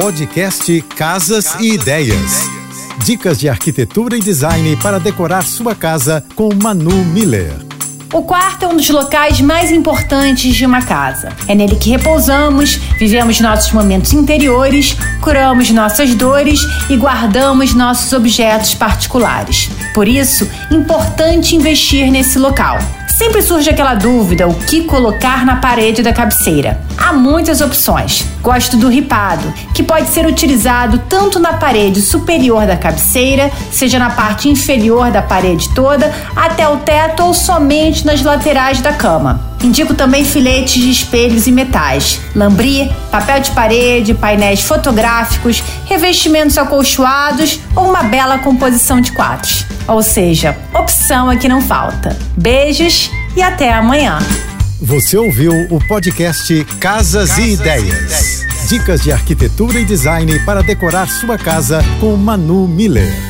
Podcast Casas e Ideias. Dicas de arquitetura e design para decorar sua casa com Manu Miller. O quarto é um dos locais mais importantes de uma casa. É nele que repousamos, vivemos nossos momentos interiores, curamos nossas dores e guardamos nossos objetos particulares. Por isso, importante investir nesse local. Sempre surge aquela dúvida: o que colocar na parede da cabeceira? Há muitas opções. Gosto do ripado, que pode ser utilizado tanto na parede superior da cabeceira, seja na parte inferior da parede toda, até o teto ou somente nas laterais da cama. Indico também filetes de espelhos e metais, lambri, papel de parede, painéis fotográficos, revestimentos acolchoados ou uma bela composição de quadros. Ou seja, é que não falta. Beijos e até amanhã. Você ouviu o podcast Casas, Casas e, ideias. e Ideias. Dicas de arquitetura e design para decorar sua casa com Manu Miller.